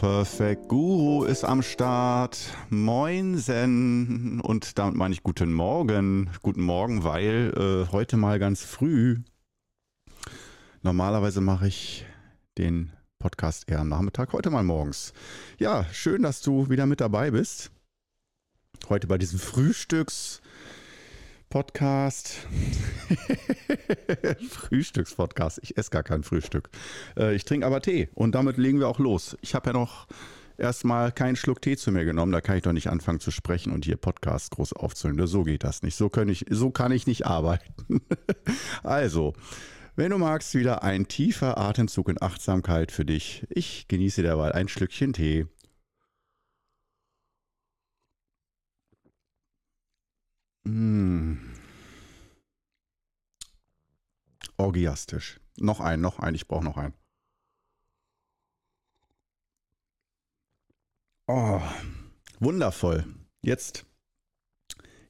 Perfect Guru ist am Start. Moinsen. Und damit meine ich guten Morgen. Guten Morgen, weil äh, heute mal ganz früh. Normalerweise mache ich den Podcast eher am Nachmittag, heute mal morgens. Ja, schön, dass du wieder mit dabei bist. Heute bei diesem Frühstücks. Podcast. Frühstückspodcast. Ich esse gar kein Frühstück. Äh, ich trinke aber Tee und damit legen wir auch los. Ich habe ja noch erstmal keinen Schluck Tee zu mir genommen. Da kann ich doch nicht anfangen zu sprechen und hier Podcast groß aufzunehmen. So geht das nicht. So, kann ich, so kann ich nicht arbeiten. also, wenn du magst, wieder ein tiefer Atemzug in Achtsamkeit für dich. Ich genieße derweil ein Schlückchen Tee. Mmh. Orgiastisch. Noch ein, noch ein. Ich brauche noch einen. Oh, wundervoll. Jetzt,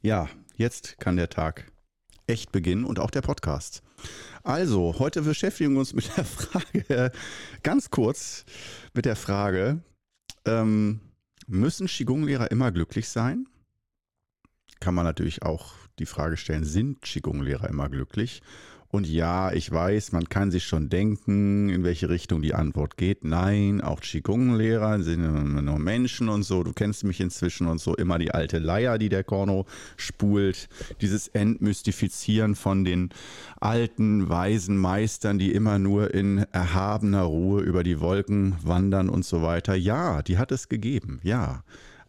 ja, jetzt kann der Tag echt beginnen und auch der Podcast. Also, heute beschäftigen wir uns mit der Frage, ganz kurz mit der Frage, ähm, müssen Qigong-Lehrer immer glücklich sein? Kann man natürlich auch die Frage stellen, sind Qigong-Lehrer immer glücklich? Und ja, ich weiß, man kann sich schon denken, in welche Richtung die Antwort geht. Nein, auch Qigong-Lehrer sind nur Menschen und so. Du kennst mich inzwischen und so. Immer die alte Leier, die der Korno spult. Dieses Entmystifizieren von den alten, weisen Meistern, die immer nur in erhabener Ruhe über die Wolken wandern und so weiter. Ja, die hat es gegeben. Ja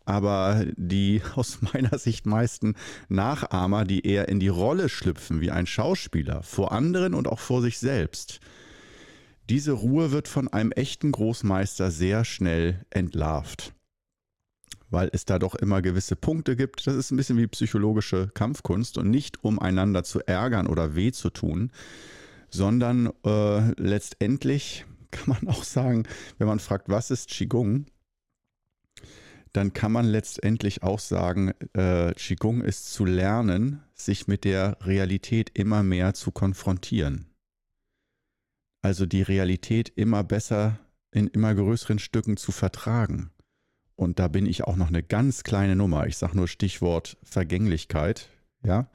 aber die aus meiner Sicht meisten Nachahmer, die eher in die Rolle schlüpfen wie ein Schauspieler, vor anderen und auch vor sich selbst. Diese Ruhe wird von einem echten Großmeister sehr schnell entlarvt, weil es da doch immer gewisse Punkte gibt. Das ist ein bisschen wie psychologische Kampfkunst und nicht um einander zu ärgern oder weh zu tun, sondern äh, letztendlich kann man auch sagen, wenn man fragt, was ist Qigong, dann kann man letztendlich auch sagen, äh, Qigong ist zu lernen, sich mit der Realität immer mehr zu konfrontieren. Also die Realität immer besser in immer größeren Stücken zu vertragen. Und da bin ich auch noch eine ganz kleine Nummer. Ich sage nur Stichwort Vergänglichkeit. Ja,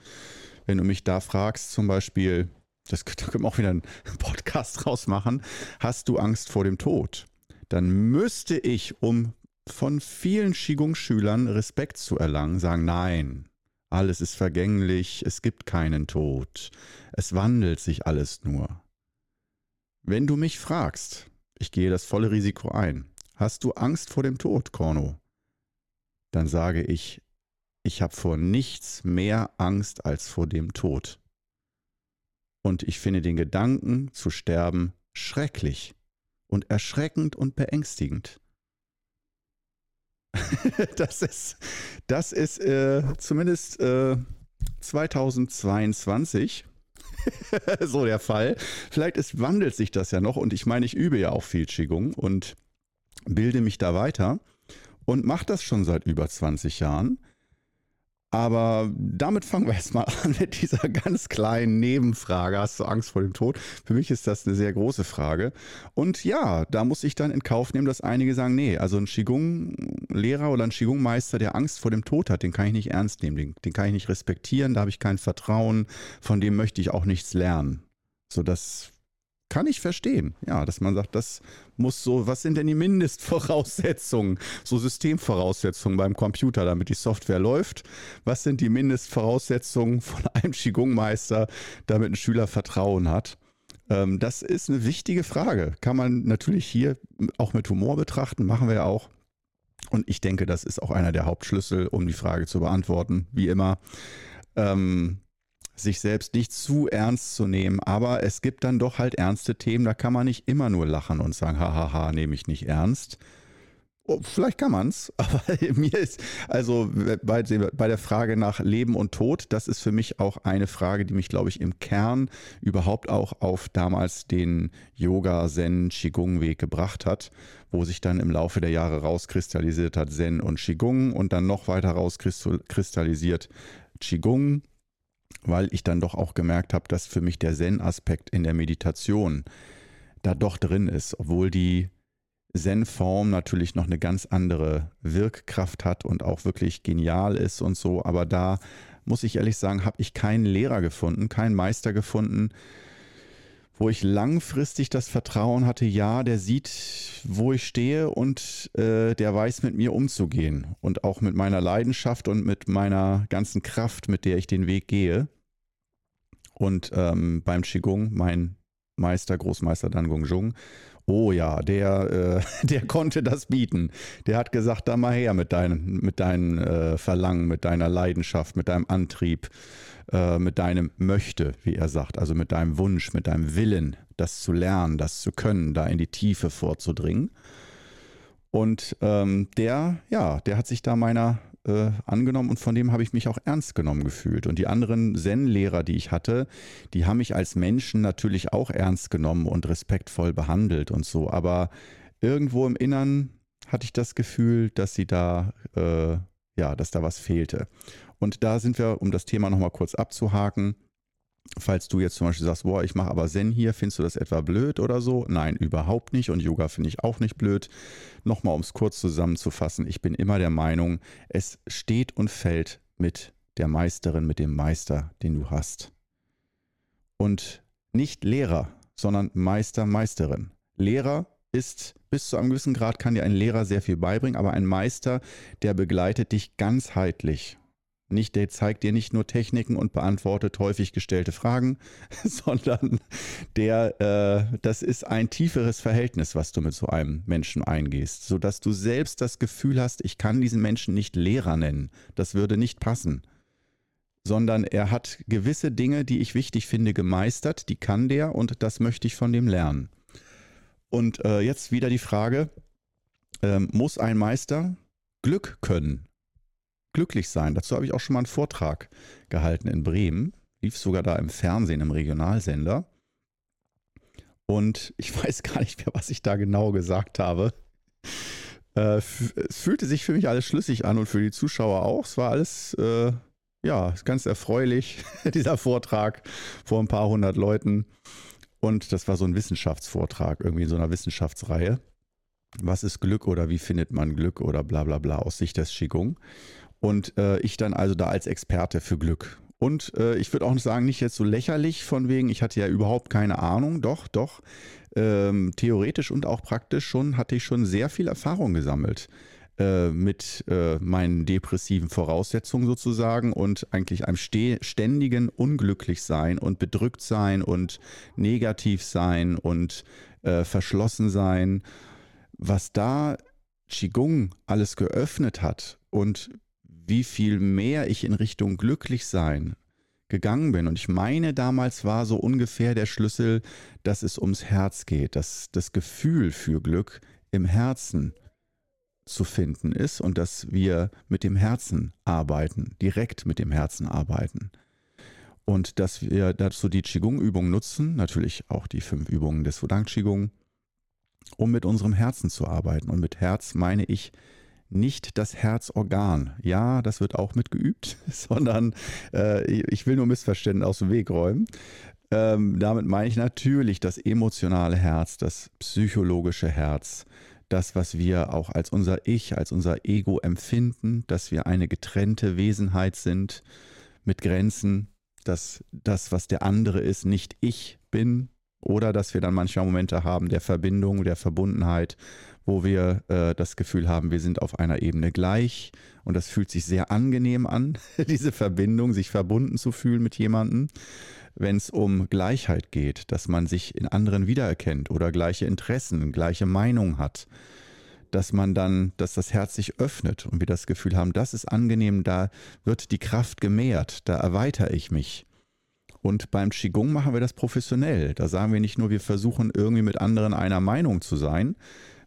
wenn du mich da fragst, zum Beispiel, das können wir auch wieder einen Podcast rausmachen, hast du Angst vor dem Tod? Dann müsste ich, um von vielen Qigong-Schülern Respekt zu erlangen, sagen, nein, alles ist vergänglich, es gibt keinen Tod, es wandelt sich alles nur. Wenn du mich fragst, ich gehe das volle Risiko ein, hast du Angst vor dem Tod, Korno? Dann sage ich, ich habe vor nichts mehr Angst als vor dem Tod. Und ich finde den Gedanken zu sterben schrecklich und erschreckend und beängstigend. das ist, das ist äh, zumindest äh, 2022 so der Fall. Vielleicht ist, wandelt sich das ja noch und ich meine, ich übe ja auch viel Qigong und bilde mich da weiter und mache das schon seit über 20 Jahren. Aber damit fangen wir jetzt mal an mit dieser ganz kleinen Nebenfrage. Hast du Angst vor dem Tod? Für mich ist das eine sehr große Frage. Und ja, da muss ich dann in Kauf nehmen, dass einige sagen, nee, also ein Qigong-Lehrer oder ein Qigong-Meister, der Angst vor dem Tod hat, den kann ich nicht ernst nehmen, den, den kann ich nicht respektieren, da habe ich kein Vertrauen, von dem möchte ich auch nichts lernen. So, das kann ich verstehen, ja, dass man sagt, das muss so, was sind denn die Mindestvoraussetzungen, so Systemvoraussetzungen beim Computer, damit die Software läuft? Was sind die Mindestvoraussetzungen von einem Qigong-Meister, damit ein Schüler Vertrauen hat? Ähm, das ist eine wichtige Frage. Kann man natürlich hier auch mit Humor betrachten, machen wir ja auch. Und ich denke, das ist auch einer der Hauptschlüssel, um die Frage zu beantworten, wie immer. Ähm, sich selbst nicht zu ernst zu nehmen. Aber es gibt dann doch halt ernste Themen, da kann man nicht immer nur lachen und sagen, hahaha, nehme ich nicht ernst. Oh, vielleicht kann man es, aber mir ist, also bei, bei der Frage nach Leben und Tod, das ist für mich auch eine Frage, die mich, glaube ich, im Kern überhaupt auch auf damals den Yoga-Zen-Qigong-Weg gebracht hat, wo sich dann im Laufe der Jahre rauskristallisiert hat Zen und Qigong und dann noch weiter rauskristallisiert Qigong, weil ich dann doch auch gemerkt habe, dass für mich der Zen-Aspekt in der Meditation da doch drin ist, obwohl die Zen-Form natürlich noch eine ganz andere Wirkkraft hat und auch wirklich genial ist und so. Aber da muss ich ehrlich sagen, habe ich keinen Lehrer gefunden, keinen Meister gefunden, wo ich langfristig das Vertrauen hatte, ja, der sieht, wo ich stehe und äh, der weiß mit mir umzugehen und auch mit meiner Leidenschaft und mit meiner ganzen Kraft, mit der ich den Weg gehe. Und ähm, beim Qigong, mein Meister, Großmeister Dan Gong Jung, oh ja, der, äh, der konnte das bieten. Der hat gesagt, da mal her mit deinen, mit deinen äh, Verlangen, mit deiner Leidenschaft, mit deinem Antrieb. Äh, mit deinem Möchte, wie er sagt, also mit deinem Wunsch, mit deinem Willen, das zu lernen, das zu können, da in die Tiefe vorzudringen. Und ähm, der, ja, der hat sich da meiner äh, angenommen und von dem habe ich mich auch ernst genommen gefühlt. Und die anderen Zen-Lehrer, die ich hatte, die haben mich als Menschen natürlich auch ernst genommen und respektvoll behandelt und so. Aber irgendwo im Innern hatte ich das Gefühl, dass sie da, äh, ja, dass da was fehlte. Und da sind wir, um das Thema nochmal kurz abzuhaken, Falls du jetzt zum Beispiel sagst, boah, ich mache aber Zen hier, findest du das etwa blöd oder so? Nein, überhaupt nicht. Und Yoga finde ich auch nicht blöd. Nochmal, um es kurz zusammenzufassen, ich bin immer der Meinung, es steht und fällt mit der Meisterin, mit dem Meister, den du hast. Und nicht Lehrer, sondern Meister, Meisterin. Lehrer ist bis zu einem gewissen Grad kann dir ein Lehrer sehr viel beibringen, aber ein Meister, der begleitet dich ganzheitlich nicht, der zeigt dir nicht nur Techniken und beantwortet häufig gestellte Fragen, sondern der, äh, das ist ein tieferes Verhältnis, was du mit so einem Menschen eingehst, sodass du selbst das Gefühl hast, ich kann diesen Menschen nicht Lehrer nennen. Das würde nicht passen. Sondern er hat gewisse Dinge, die ich wichtig finde, gemeistert, die kann der und das möchte ich von dem lernen. Und äh, jetzt wieder die Frage, äh, muss ein Meister Glück können? Glücklich sein. Dazu habe ich auch schon mal einen Vortrag gehalten in Bremen. Lief sogar da im Fernsehen, im Regionalsender. Und ich weiß gar nicht mehr, was ich da genau gesagt habe. Äh, es fühlte sich für mich alles schlüssig an und für die Zuschauer auch. Es war alles, äh, ja, ganz erfreulich, dieser Vortrag vor ein paar hundert Leuten. Und das war so ein Wissenschaftsvortrag, irgendwie in so einer Wissenschaftsreihe. Was ist Glück oder wie findet man Glück oder bla bla bla aus Sicht des Qigong. Und äh, ich dann also da als Experte für Glück. Und äh, ich würde auch sagen, nicht jetzt so lächerlich von wegen, ich hatte ja überhaupt keine Ahnung. Doch, doch. Ähm, theoretisch und auch praktisch schon hatte ich schon sehr viel Erfahrung gesammelt äh, mit äh, meinen depressiven Voraussetzungen sozusagen und eigentlich einem ständigen Unglücklichsein und bedrückt sein und negativ sein und äh, verschlossen sein. Was da Qigong alles geöffnet hat und wie viel mehr ich in Richtung Glücklichsein gegangen bin. Und ich meine, damals war so ungefähr der Schlüssel, dass es ums Herz geht, dass das Gefühl für Glück im Herzen zu finden ist und dass wir mit dem Herzen arbeiten, direkt mit dem Herzen arbeiten. Und dass wir dazu die Qigong-Übung nutzen, natürlich auch die fünf Übungen des Wudang Qigong, um mit unserem Herzen zu arbeiten. Und mit Herz meine ich nicht das Herzorgan. Ja, das wird auch mitgeübt, sondern äh, ich will nur Missverständnisse aus dem Weg räumen. Ähm, damit meine ich natürlich das emotionale Herz, das psychologische Herz, das, was wir auch als unser Ich, als unser Ego empfinden, dass wir eine getrennte Wesenheit sind mit Grenzen, dass das, was der andere ist, nicht ich bin, oder dass wir dann manchmal Momente haben der Verbindung, der Verbundenheit, wo wir äh, das Gefühl haben, wir sind auf einer Ebene gleich und das fühlt sich sehr angenehm an, diese Verbindung, sich verbunden zu fühlen mit jemandem. Wenn es um Gleichheit geht, dass man sich in anderen wiedererkennt oder gleiche Interessen, gleiche Meinung hat, dass man dann, dass das Herz sich öffnet und wir das Gefühl haben, das ist angenehm, da wird die Kraft gemehrt, da erweitere ich mich. Und beim Qigong machen wir das professionell. Da sagen wir nicht nur, wir versuchen irgendwie mit anderen einer Meinung zu sein,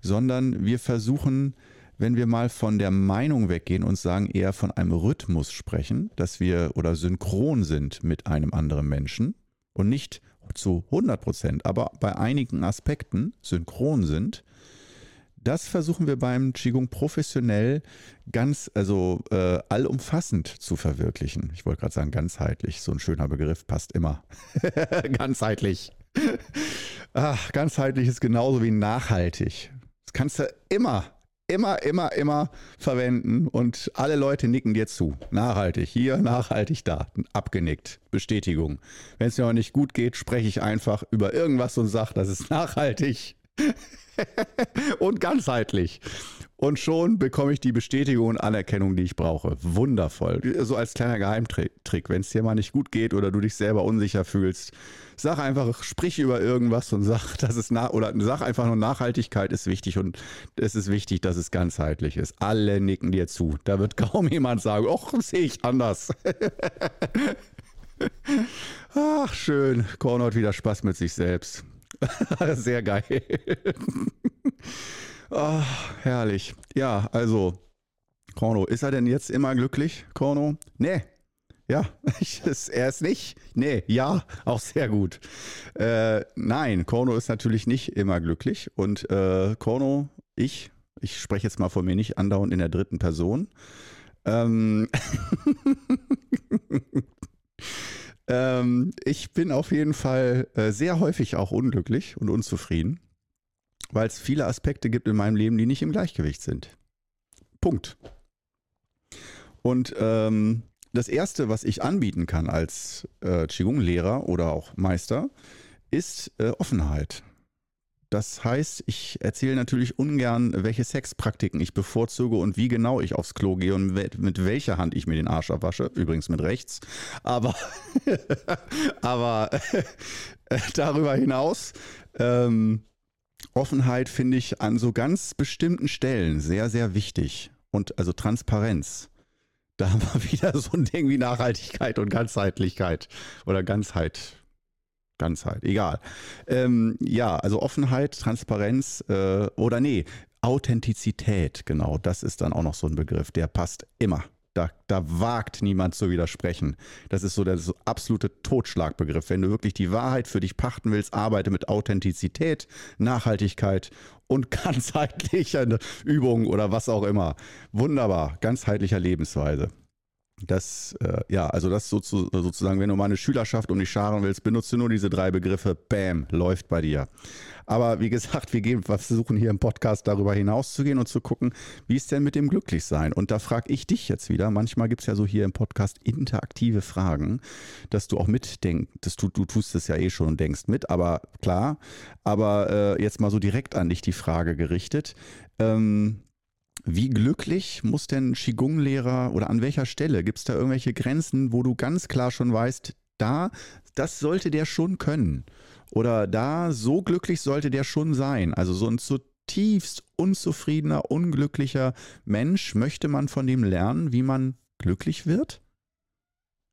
sondern wir versuchen, wenn wir mal von der Meinung weggehen und sagen, eher von einem Rhythmus sprechen, dass wir oder synchron sind mit einem anderen Menschen und nicht zu 100 Prozent, aber bei einigen Aspekten synchron sind, das versuchen wir beim Qigong professionell ganz, also äh, allumfassend zu verwirklichen. Ich wollte gerade sagen, ganzheitlich. So ein schöner Begriff passt immer. ganzheitlich. Ach, ganzheitlich ist genauso wie nachhaltig. Das kannst du immer, immer, immer, immer verwenden und alle Leute nicken dir zu. Nachhaltig hier, nachhaltig da. Abgenickt. Bestätigung. Wenn es mir auch nicht gut geht, spreche ich einfach über irgendwas und sage, das ist nachhaltig und ganzheitlich. Und schon bekomme ich die Bestätigung und Anerkennung, die ich brauche. Wundervoll. So als kleiner Geheimtrick. Wenn es dir mal nicht gut geht oder du dich selber unsicher fühlst, sag einfach, sprich über irgendwas und sag, dass es nach oder sag einfach nur Nachhaltigkeit ist wichtig und es ist wichtig, dass es ganzheitlich ist. Alle nicken dir zu. Da wird kaum jemand sagen, ach, sehe ich anders. Ach, schön. Korn hat wieder Spaß mit sich selbst. Sehr geil. Oh, herrlich. Ja, also, Korno, ist er denn jetzt immer glücklich, Korno? Nee. Ja, er ist nicht. Nee, ja, auch sehr gut. Äh, nein, Korno ist natürlich nicht immer glücklich. Und äh, Korno, ich, ich spreche jetzt mal von mir nicht andauernd in der dritten Person. Ähm, ähm, ich bin auf jeden Fall äh, sehr häufig auch unglücklich und unzufrieden weil es viele Aspekte gibt in meinem Leben, die nicht im Gleichgewicht sind. Punkt. Und ähm, das Erste, was ich anbieten kann als äh, Qigong-Lehrer oder auch Meister, ist äh, Offenheit. Das heißt, ich erzähle natürlich ungern, welche Sexpraktiken ich bevorzuge und wie genau ich aufs Klo gehe und mit welcher Hand ich mir den Arsch abwasche. Übrigens mit rechts. Aber, aber darüber hinaus ähm, Offenheit finde ich an so ganz bestimmten Stellen sehr, sehr wichtig. Und also Transparenz. Da haben wir wieder so ein Ding wie Nachhaltigkeit und Ganzheitlichkeit oder Ganzheit. Ganzheit, egal. Ähm, ja, also Offenheit, Transparenz äh, oder nee, Authentizität, genau, das ist dann auch noch so ein Begriff, der passt immer. Da, da wagt niemand zu widersprechen. Das ist so der so absolute Totschlagbegriff. Wenn du wirklich die Wahrheit für dich pachten willst, arbeite mit Authentizität, Nachhaltigkeit und ganzheitlicher Übung oder was auch immer. Wunderbar, ganzheitlicher Lebensweise. Das, äh, ja, also das sozusagen, wenn du mal eine Schülerschaft um dich scharen willst, benutze nur diese drei Begriffe, bam, läuft bei dir. Aber wie gesagt, wir, gehen, versuchen hier im Podcast darüber hinaus zu gehen und zu gucken, wie ist denn mit dem Glücklichsein? Und da frage ich dich jetzt wieder, manchmal gibt es ja so hier im Podcast interaktive Fragen, dass du auch mitdenkst, du, du tust es ja eh schon und denkst mit, aber klar, aber äh, jetzt mal so direkt an dich die Frage gerichtet. Ähm, wie glücklich muss denn Qigong-Lehrer oder an welcher Stelle gibt es da irgendwelche Grenzen, wo du ganz klar schon weißt, da, das sollte der schon können? Oder da, so glücklich sollte der schon sein? Also so ein zutiefst unzufriedener, unglücklicher Mensch, möchte man von dem lernen, wie man glücklich wird?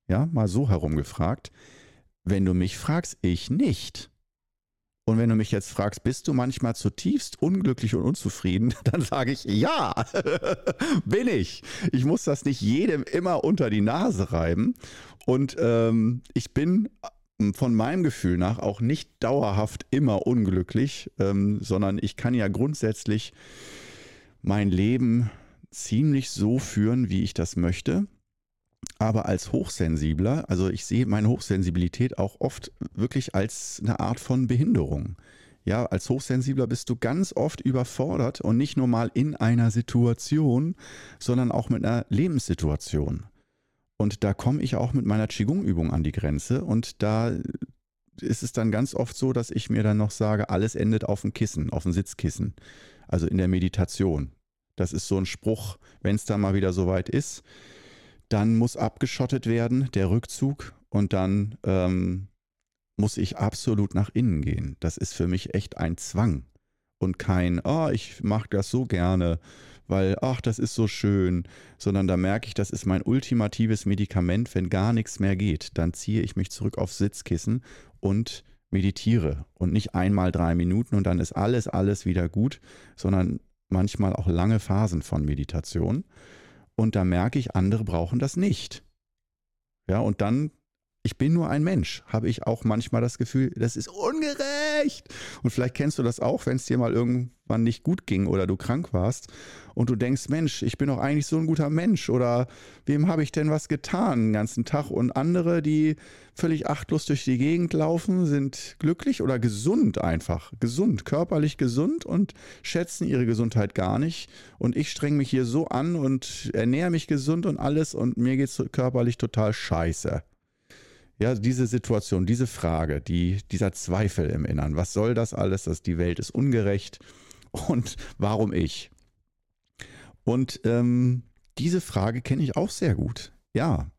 Ja, mal so herumgefragt. Wenn du mich fragst, ich nicht. Und wenn du mich jetzt fragst, bist du manchmal zutiefst unglücklich und unzufrieden, dann sage ich, ja, bin ich. Ich muss das nicht jedem immer unter die Nase reiben. Und ähm, ich bin ähm, von meinem Gefühl nach auch nicht dauerhaft immer unglücklich, ähm, sondern ich kann ja grundsätzlich mein Leben ziemlich so führen, wie ich das möchte aber als Hochsensibler, also ich sehe meine Hochsensibilität auch oft wirklich als eine Art von Behinderung. Ja, als Hochsensibler bist du ganz oft überfordert und nicht nur mal in einer Situation, sondern auch mit einer Lebenssituation. Und da komme ich auch mit meiner Qigong-Übung an die Grenze und da ist es dann ganz oft so, dass ich mir dann noch sage, alles endet auf dem Kissen, auf dem Sitzkissen, also in der Meditation. Das ist so ein Spruch, wenn es dann mal wieder soweit ist, dann muss abgeschottet werden, der Rückzug, und dann ähm, muss ich absolut nach innen gehen. Das ist für mich echt ein Zwang und kein, oh, ich mache das so gerne, weil, ach, das ist so schön, sondern da merke ich, das ist mein ultimatives Medikament, wenn gar nichts mehr geht. Dann ziehe ich mich zurück aufs Sitzkissen und meditiere und nicht einmal drei Minuten und dann ist alles, alles wieder gut, sondern manchmal auch lange Phasen von Meditation. Und da merke ich, andere brauchen das nicht. Ja, und dann, ich bin nur ein Mensch, habe ich auch manchmal das Gefühl, das ist ungerecht schlecht. Und vielleicht kennst du das auch, wenn es dir mal irgendwann nicht gut ging oder du krank warst und du denkst, Mensch, ich bin doch eigentlich so ein guter Mensch oder wem habe ich denn was getan den ganzen Tag? Und andere, die völlig achtlos durch die Gegend laufen, sind glücklich oder gesund einfach, gesund, körperlich gesund und schätzen ihre Gesundheit gar nicht. Und ich streng mich hier so an und ernähre mich gesund und alles und mir geht es körperlich total scheiße. Ja, diese Situation, diese Frage, die, dieser Zweifel im Innern, was soll das alles, dass die Welt ist ungerecht und warum ich? Und ähm, diese Frage kenne ich auch sehr gut. Ja.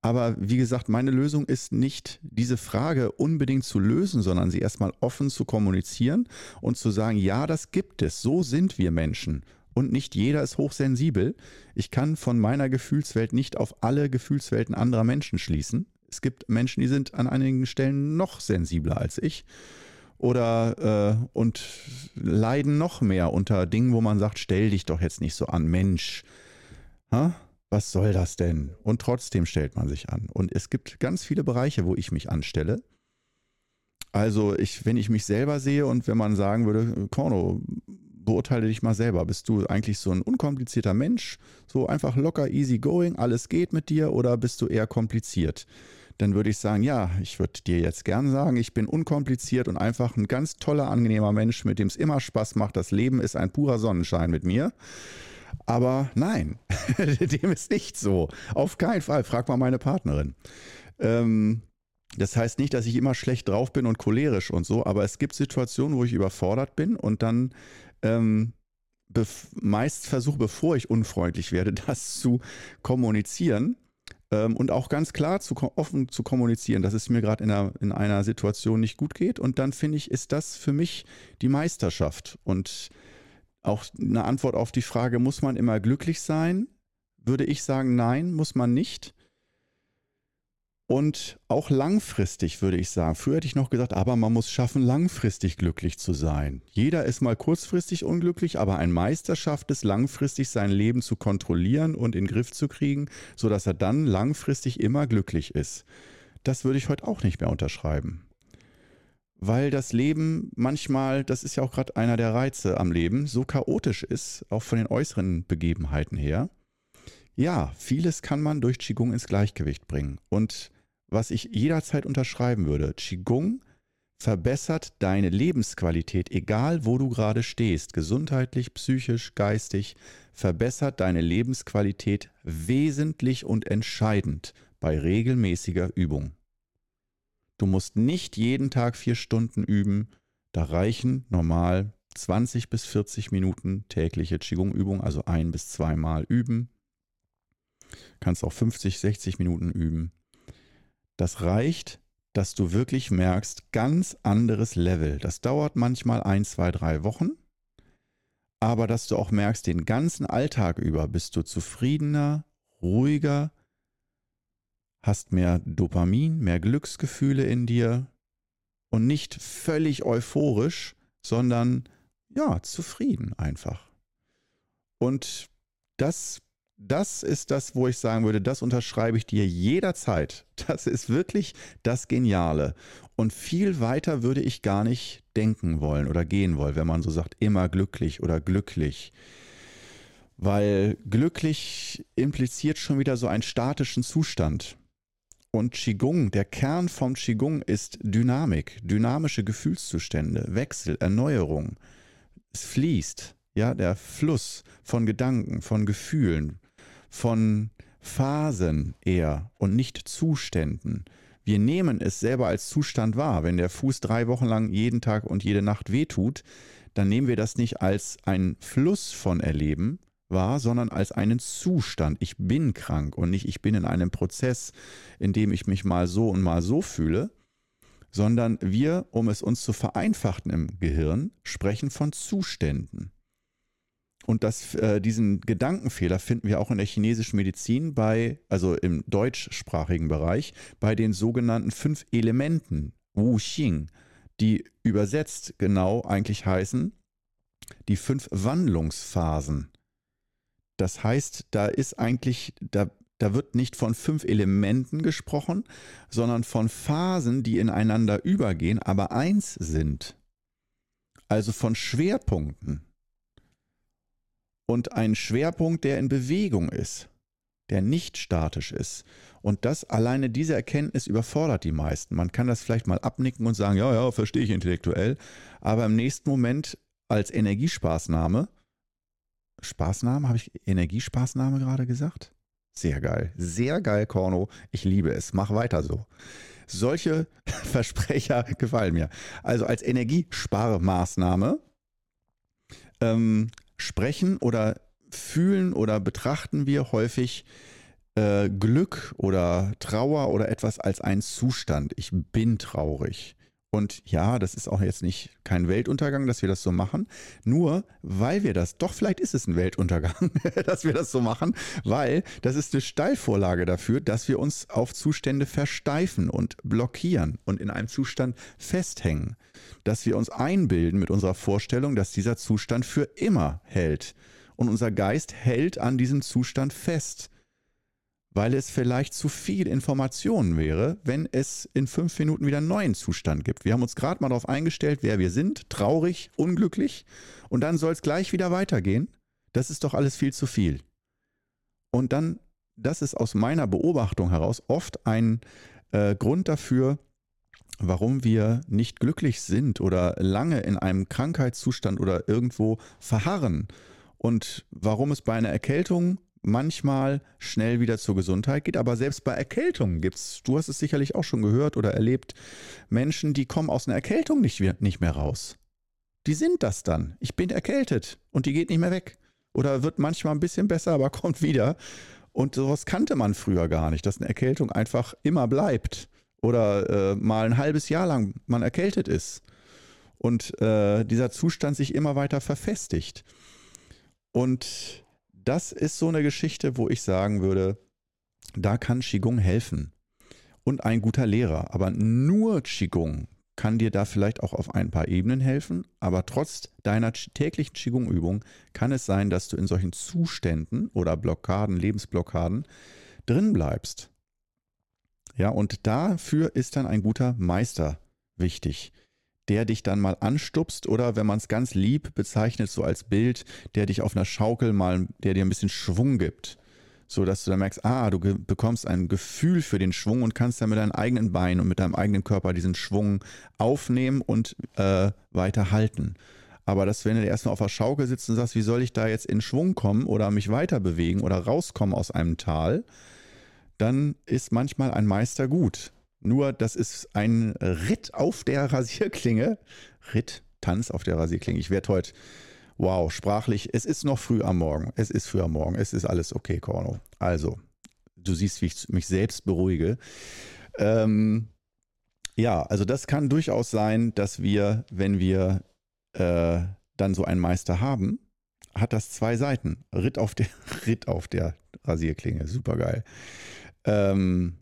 Aber wie gesagt, meine Lösung ist nicht, diese Frage unbedingt zu lösen, sondern sie erstmal offen zu kommunizieren und zu sagen, ja, das gibt es, so sind wir Menschen. Und nicht jeder ist hochsensibel. Ich kann von meiner Gefühlswelt nicht auf alle Gefühlswelten anderer Menschen schließen. Es gibt Menschen, die sind an einigen Stellen noch sensibler als ich oder äh, und leiden noch mehr unter Dingen, wo man sagt, stell dich doch jetzt nicht so an, Mensch. Ha? Was soll das denn? Und trotzdem stellt man sich an. Und es gibt ganz viele Bereiche, wo ich mich anstelle. Also ich, wenn ich mich selber sehe und wenn man sagen würde, Korno, beurteile dich mal selber. Bist du eigentlich so ein unkomplizierter Mensch, so einfach locker, easy going, alles geht mit dir oder bist du eher kompliziert? Dann würde ich sagen, ja, ich würde dir jetzt gern sagen, ich bin unkompliziert und einfach ein ganz toller, angenehmer Mensch, mit dem es immer Spaß macht. Das Leben ist ein purer Sonnenschein mit mir. Aber nein, dem ist nicht so. Auf keinen Fall. Frag mal meine Partnerin. Ähm, das heißt nicht, dass ich immer schlecht drauf bin und cholerisch und so, aber es gibt Situationen, wo ich überfordert bin und dann ähm, meist versuche, bevor ich unfreundlich werde, das zu kommunizieren und auch ganz klar zu, offen zu kommunizieren, dass es mir gerade in einer, in einer Situation nicht gut geht. Und dann finde ich, ist das für mich die Meisterschaft. Und auch eine Antwort auf die Frage, muss man immer glücklich sein? Würde ich sagen, nein, muss man nicht. Und auch langfristig würde ich sagen. Früher hätte ich noch gesagt, aber man muss schaffen, langfristig glücklich zu sein. Jeder ist mal kurzfristig unglücklich, aber ein Meister schafft es, langfristig sein Leben zu kontrollieren und in den Griff zu kriegen, sodass er dann langfristig immer glücklich ist. Das würde ich heute auch nicht mehr unterschreiben. Weil das Leben manchmal, das ist ja auch gerade einer der Reize am Leben, so chaotisch ist, auch von den äußeren Begebenheiten her. Ja, vieles kann man durch Qigong ins Gleichgewicht bringen. Und was ich jederzeit unterschreiben würde. Qigong verbessert deine Lebensqualität, egal wo du gerade stehst, gesundheitlich, psychisch, geistig, verbessert deine Lebensqualität wesentlich und entscheidend bei regelmäßiger Übung. Du musst nicht jeden Tag vier Stunden üben, da reichen normal 20 bis 40 Minuten tägliche Qigong-Übung, also ein bis zweimal üben. Kannst auch 50, 60 Minuten üben. Das reicht, dass du wirklich merkst, ganz anderes Level. Das dauert manchmal ein, zwei, drei Wochen, aber dass du auch merkst, den ganzen Alltag über bist du zufriedener, ruhiger, hast mehr Dopamin, mehr Glücksgefühle in dir und nicht völlig euphorisch, sondern ja, zufrieden einfach. Und das das ist das, wo ich sagen würde, das unterschreibe ich dir jederzeit. Das ist wirklich das Geniale. Und viel weiter würde ich gar nicht denken wollen oder gehen wollen, wenn man so sagt, immer glücklich oder glücklich. Weil glücklich impliziert schon wieder so einen statischen Zustand. Und Qigong, der Kern vom Qigong ist Dynamik, dynamische Gefühlszustände, Wechsel, Erneuerung. Es fließt, ja, der Fluss von Gedanken, von Gefühlen, von Phasen eher und nicht Zuständen. Wir nehmen es selber als Zustand wahr. Wenn der Fuß drei Wochen lang jeden Tag und jede Nacht wehtut, dann nehmen wir das nicht als einen Fluss von Erleben wahr, sondern als einen Zustand. Ich bin krank und nicht ich bin in einem Prozess, in dem ich mich mal so und mal so fühle, sondern wir, um es uns zu vereinfachen im Gehirn, sprechen von Zuständen. Und das, äh, diesen Gedankenfehler finden wir auch in der chinesischen Medizin bei, also im deutschsprachigen Bereich, bei den sogenannten fünf Elementen, Wu Xing, die übersetzt genau eigentlich heißen, die fünf Wandlungsphasen. Das heißt, da ist eigentlich, da, da wird nicht von fünf Elementen gesprochen, sondern von Phasen, die ineinander übergehen, aber eins sind. also von Schwerpunkten. Und ein Schwerpunkt, der in Bewegung ist, der nicht statisch ist. Und das alleine diese Erkenntnis überfordert die meisten. Man kann das vielleicht mal abnicken und sagen, ja, ja, verstehe ich intellektuell, aber im nächsten Moment als Energiespaßnahme, Spaßnahme, habe ich Energiespaßnahme gerade gesagt? Sehr geil, sehr geil, Korno. Ich liebe es. Mach weiter so. Solche Versprecher gefallen mir. Also als Energiesparmaßnahme ähm, sprechen oder fühlen oder betrachten wir häufig äh, Glück oder Trauer oder etwas als einen Zustand. Ich bin traurig. Und ja, das ist auch jetzt nicht kein Weltuntergang, dass wir das so machen. Nur weil wir das, doch vielleicht ist es ein Weltuntergang, dass wir das so machen, weil das ist eine Steilvorlage dafür, dass wir uns auf Zustände versteifen und blockieren und in einem Zustand festhängen. Dass wir uns einbilden mit unserer Vorstellung, dass dieser Zustand für immer hält. Und unser Geist hält an diesem Zustand fest weil es vielleicht zu viel Information wäre, wenn es in fünf Minuten wieder einen neuen Zustand gibt. Wir haben uns gerade mal darauf eingestellt, wer wir sind, traurig, unglücklich, und dann soll es gleich wieder weitergehen. Das ist doch alles viel zu viel. Und dann, das ist aus meiner Beobachtung heraus oft ein äh, Grund dafür, warum wir nicht glücklich sind oder lange in einem Krankheitszustand oder irgendwo verharren. Und warum es bei einer Erkältung manchmal schnell wieder zur Gesundheit geht. Aber selbst bei Erkältungen gibt es, du hast es sicherlich auch schon gehört oder erlebt, Menschen, die kommen aus einer Erkältung nicht, nicht mehr raus. Die sind das dann. Ich bin erkältet und die geht nicht mehr weg. Oder wird manchmal ein bisschen besser, aber kommt wieder. Und sowas kannte man früher gar nicht, dass eine Erkältung einfach immer bleibt. Oder äh, mal ein halbes Jahr lang man erkältet ist. Und äh, dieser Zustand sich immer weiter verfestigt. Und das ist so eine Geschichte, wo ich sagen würde, da kann Qigong helfen. Und ein guter Lehrer. Aber nur Qigong kann dir da vielleicht auch auf ein paar Ebenen helfen. Aber trotz deiner täglichen Qigong-Übung kann es sein, dass du in solchen Zuständen oder Blockaden, Lebensblockaden drin bleibst. Ja, und dafür ist dann ein guter Meister wichtig der dich dann mal anstupst oder wenn man es ganz lieb bezeichnet, so als Bild, der dich auf einer Schaukel mal, der dir ein bisschen Schwung gibt. So dass du dann merkst, ah, du bekommst ein Gefühl für den Schwung und kannst dann mit deinen eigenen Beinen und mit deinem eigenen Körper diesen Schwung aufnehmen und äh, weiter. Aber dass, wenn du erstmal auf der Schaukel sitzt und sagst, wie soll ich da jetzt in Schwung kommen oder mich weiter bewegen oder rauskommen aus einem Tal, dann ist manchmal ein Meister gut. Nur, das ist ein Ritt auf der Rasierklinge. Ritt, Tanz auf der Rasierklinge. Ich werde heute, wow, sprachlich. Es ist noch früh am Morgen. Es ist früh am Morgen. Es ist alles okay, Corno. Also, du siehst, wie ich mich selbst beruhige. Ähm, ja, also das kann durchaus sein, dass wir, wenn wir äh, dann so einen Meister haben, hat das zwei Seiten. Ritt auf der, Ritt auf der Rasierklinge. Super geil. Ähm,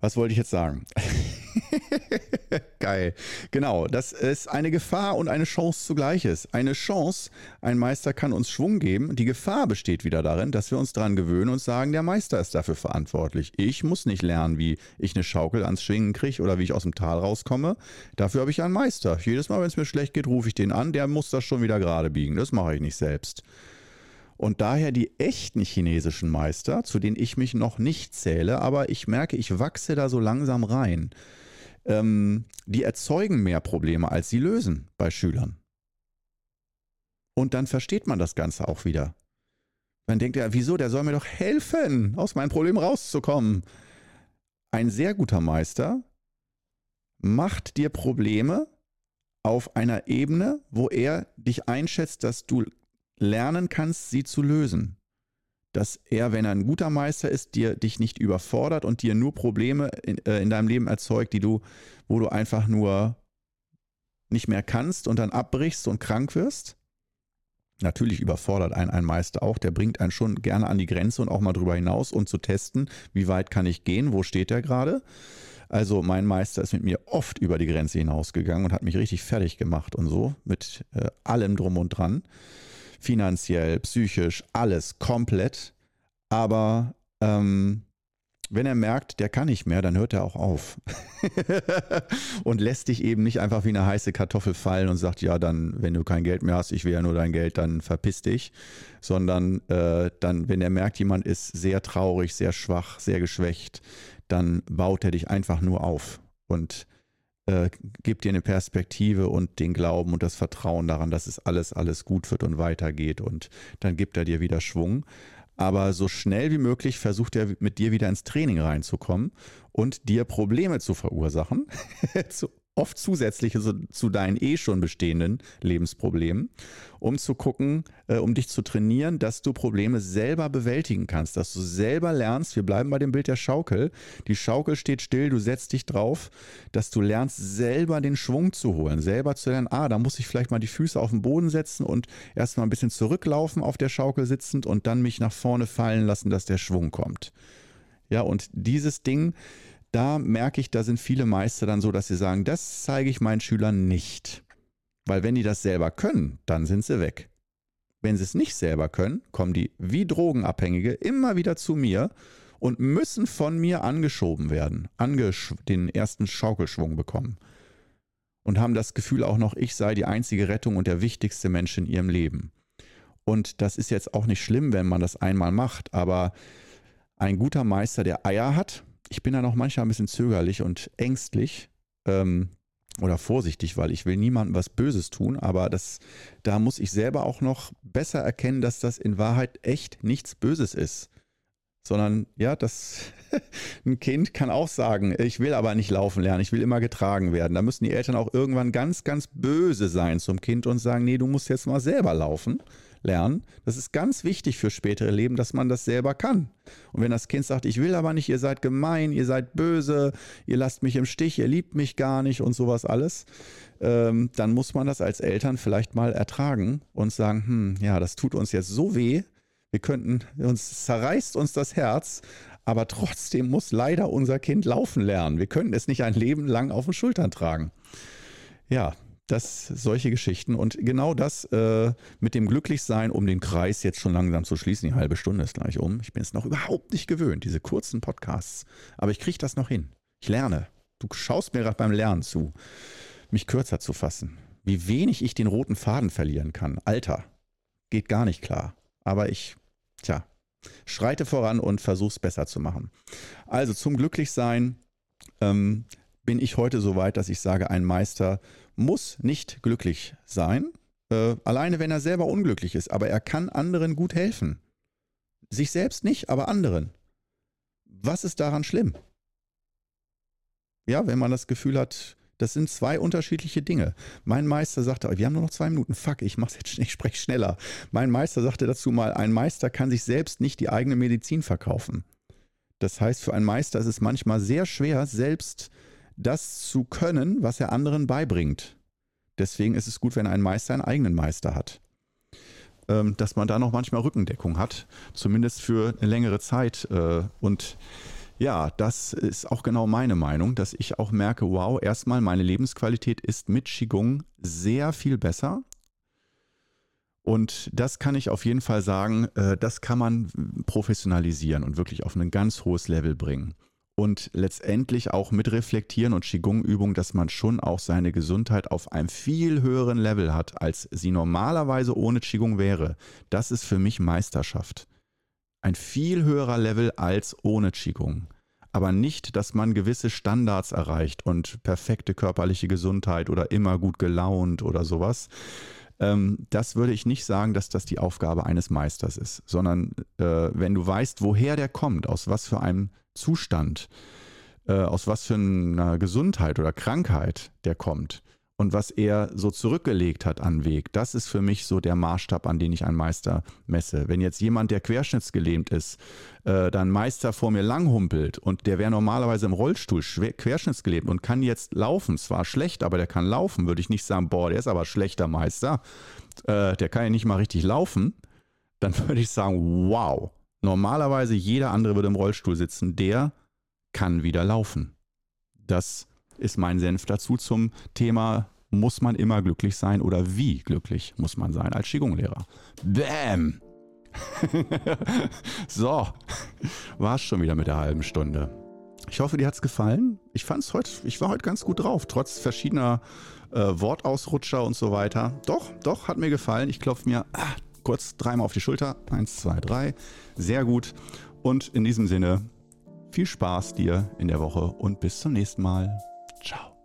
was wollte ich jetzt sagen? Geil. Genau, das ist eine Gefahr und eine Chance zugleiches. Eine Chance, ein Meister kann uns Schwung geben. Die Gefahr besteht wieder darin, dass wir uns daran gewöhnen und sagen, der Meister ist dafür verantwortlich. Ich muss nicht lernen, wie ich eine Schaukel ans Schwingen kriege oder wie ich aus dem Tal rauskomme. Dafür habe ich einen Meister. Jedes Mal, wenn es mir schlecht geht, rufe ich den an. Der muss das schon wieder gerade biegen. Das mache ich nicht selbst. Und daher die echten chinesischen Meister, zu denen ich mich noch nicht zähle, aber ich merke, ich wachse da so langsam rein. Ähm, die erzeugen mehr Probleme, als sie lösen bei Schülern. Und dann versteht man das Ganze auch wieder. Man denkt ja, wieso, der soll mir doch helfen, aus meinem Problem rauszukommen. Ein sehr guter Meister macht dir Probleme auf einer Ebene, wo er dich einschätzt, dass du lernen kannst, sie zu lösen. Dass er, wenn er ein guter Meister ist, dir dich nicht überfordert und dir nur Probleme in, äh, in deinem Leben erzeugt, die du, wo du einfach nur nicht mehr kannst und dann abbrichst und krank wirst. Natürlich überfordert ein ein Meister auch, der bringt einen schon gerne an die Grenze und auch mal drüber hinaus und zu testen, wie weit kann ich gehen, wo steht er gerade. Also mein Meister ist mit mir oft über die Grenze hinausgegangen und hat mich richtig fertig gemacht und so, mit äh, allem drum und dran finanziell, psychisch, alles komplett. Aber ähm, wenn er merkt, der kann nicht mehr, dann hört er auch auf. und lässt dich eben nicht einfach wie eine heiße Kartoffel fallen und sagt, ja, dann, wenn du kein Geld mehr hast, ich will ja nur dein Geld, dann verpiss dich. Sondern äh, dann, wenn er merkt, jemand ist sehr traurig, sehr schwach, sehr geschwächt, dann baut er dich einfach nur auf und äh, gibt dir eine Perspektive und den Glauben und das Vertrauen daran, dass es alles, alles gut wird und weitergeht. Und dann gibt er dir wieder Schwung aber so schnell wie möglich versucht er mit dir wieder ins Training reinzukommen und dir Probleme zu verursachen, oft zusätzliche zu deinen eh schon bestehenden Lebensproblemen, um zu gucken, äh, um dich zu trainieren, dass du Probleme selber bewältigen kannst, dass du selber lernst, wir bleiben bei dem Bild der Schaukel, die Schaukel steht still, du setzt dich drauf, dass du lernst, selber den Schwung zu holen, selber zu lernen, ah, da muss ich vielleicht mal die Füße auf den Boden setzen und erstmal ein bisschen zurücklaufen auf der Schaukel sitzend und dann mich nach vorne fallen lassen, dass der Schwung kommt. Ja, und dieses Ding, da merke ich, da sind viele Meister dann so, dass sie sagen, das zeige ich meinen Schülern nicht. Weil wenn die das selber können, dann sind sie weg. Wenn sie es nicht selber können, kommen die wie Drogenabhängige immer wieder zu mir und müssen von mir angeschoben werden, angesch den ersten Schaukelschwung bekommen. Und haben das Gefühl auch noch, ich sei die einzige Rettung und der wichtigste Mensch in ihrem Leben. Und das ist jetzt auch nicht schlimm, wenn man das einmal macht, aber ein guter Meister, der Eier hat, ich bin da noch manchmal ein bisschen zögerlich und ängstlich ähm, oder vorsichtig, weil ich will niemandem was Böses tun, aber das, da muss ich selber auch noch besser erkennen, dass das in Wahrheit echt nichts Böses ist. Sondern ja, das ein Kind kann auch sagen, ich will aber nicht laufen lernen, ich will immer getragen werden. Da müssen die Eltern auch irgendwann ganz, ganz böse sein zum Kind und sagen, nee, du musst jetzt mal selber laufen lernen. Das ist ganz wichtig für spätere Leben, dass man das selber kann. Und wenn das Kind sagt, ich will aber nicht, ihr seid gemein, ihr seid böse, ihr lasst mich im Stich, ihr liebt mich gar nicht und sowas alles, ähm, dann muss man das als Eltern vielleicht mal ertragen und sagen, hm, ja, das tut uns jetzt so weh, wir könnten, uns zerreißt uns das Herz, aber trotzdem muss leider unser Kind laufen lernen. Wir können es nicht ein Leben lang auf den Schultern tragen. Ja, das solche Geschichten und genau das äh, mit dem Glücklichsein, um den Kreis jetzt schon langsam zu schließen. Die halbe Stunde ist gleich um. Ich bin es noch überhaupt nicht gewöhnt, diese kurzen Podcasts. Aber ich kriege das noch hin. Ich lerne. Du schaust mir gerade beim Lernen zu, mich kürzer zu fassen. Wie wenig ich den roten Faden verlieren kann. Alter, geht gar nicht klar. Aber ich, tja, schreite voran und versuch's besser zu machen. Also zum Glücklichsein ähm, bin ich heute so weit, dass ich sage, ein Meister muss nicht glücklich sein, äh, alleine wenn er selber unglücklich ist, aber er kann anderen gut helfen. Sich selbst nicht, aber anderen. Was ist daran schlimm? Ja, wenn man das Gefühl hat, das sind zwei unterschiedliche Dinge. Mein Meister sagte, wir haben nur noch zwei Minuten, fuck, ich mach's jetzt, ich spreche schneller. Mein Meister sagte dazu mal, ein Meister kann sich selbst nicht die eigene Medizin verkaufen. Das heißt, für einen Meister ist es manchmal sehr schwer, selbst das zu können, was er anderen beibringt. Deswegen ist es gut, wenn ein Meister einen eigenen Meister hat. Ähm, dass man da noch manchmal Rückendeckung hat, zumindest für eine längere Zeit. Äh, und ja, das ist auch genau meine Meinung, dass ich auch merke, wow, erstmal meine Lebensqualität ist mit Qigong sehr viel besser. Und das kann ich auf jeden Fall sagen, äh, das kann man professionalisieren und wirklich auf ein ganz hohes Level bringen und letztendlich auch mit reflektieren und Qigong-Übung, dass man schon auch seine Gesundheit auf einem viel höheren Level hat, als sie normalerweise ohne Qigong wäre. Das ist für mich Meisterschaft. Ein viel höherer Level als ohne Qigong. Aber nicht, dass man gewisse Standards erreicht und perfekte körperliche Gesundheit oder immer gut gelaunt oder sowas. Ähm, das würde ich nicht sagen, dass das die Aufgabe eines Meisters ist, sondern äh, wenn du weißt, woher der kommt, aus was für einem Zustand, äh, aus was für einer Gesundheit oder Krankheit der kommt und was er so zurückgelegt hat an Weg, das ist für mich so der Maßstab, an den ich einen Meister messe. Wenn jetzt jemand, der querschnittsgelähmt ist, äh, dann Meister vor mir langhumpelt und der wäre normalerweise im Rollstuhl querschnittsgelähmt und kann jetzt laufen, zwar schlecht, aber der kann laufen, würde ich nicht sagen, boah, der ist aber schlechter Meister, äh, der kann ja nicht mal richtig laufen, dann würde ich sagen, wow, Normalerweise jeder andere würde im Rollstuhl sitzen, der kann wieder laufen. Das ist mein Senf dazu zum Thema, muss man immer glücklich sein oder wie glücklich muss man sein als Qigong-Lehrer. Bäm! so, war es schon wieder mit der halben Stunde. Ich hoffe, dir hat es gefallen. Ich fand's heute, ich war heute ganz gut drauf, trotz verschiedener äh, Wortausrutscher und so weiter. Doch, doch, hat mir gefallen. Ich klopfe mir ah, kurz dreimal auf die Schulter. Eins, zwei, drei. Sehr gut. Und in diesem Sinne, viel Spaß dir in der Woche und bis zum nächsten Mal. Ciao.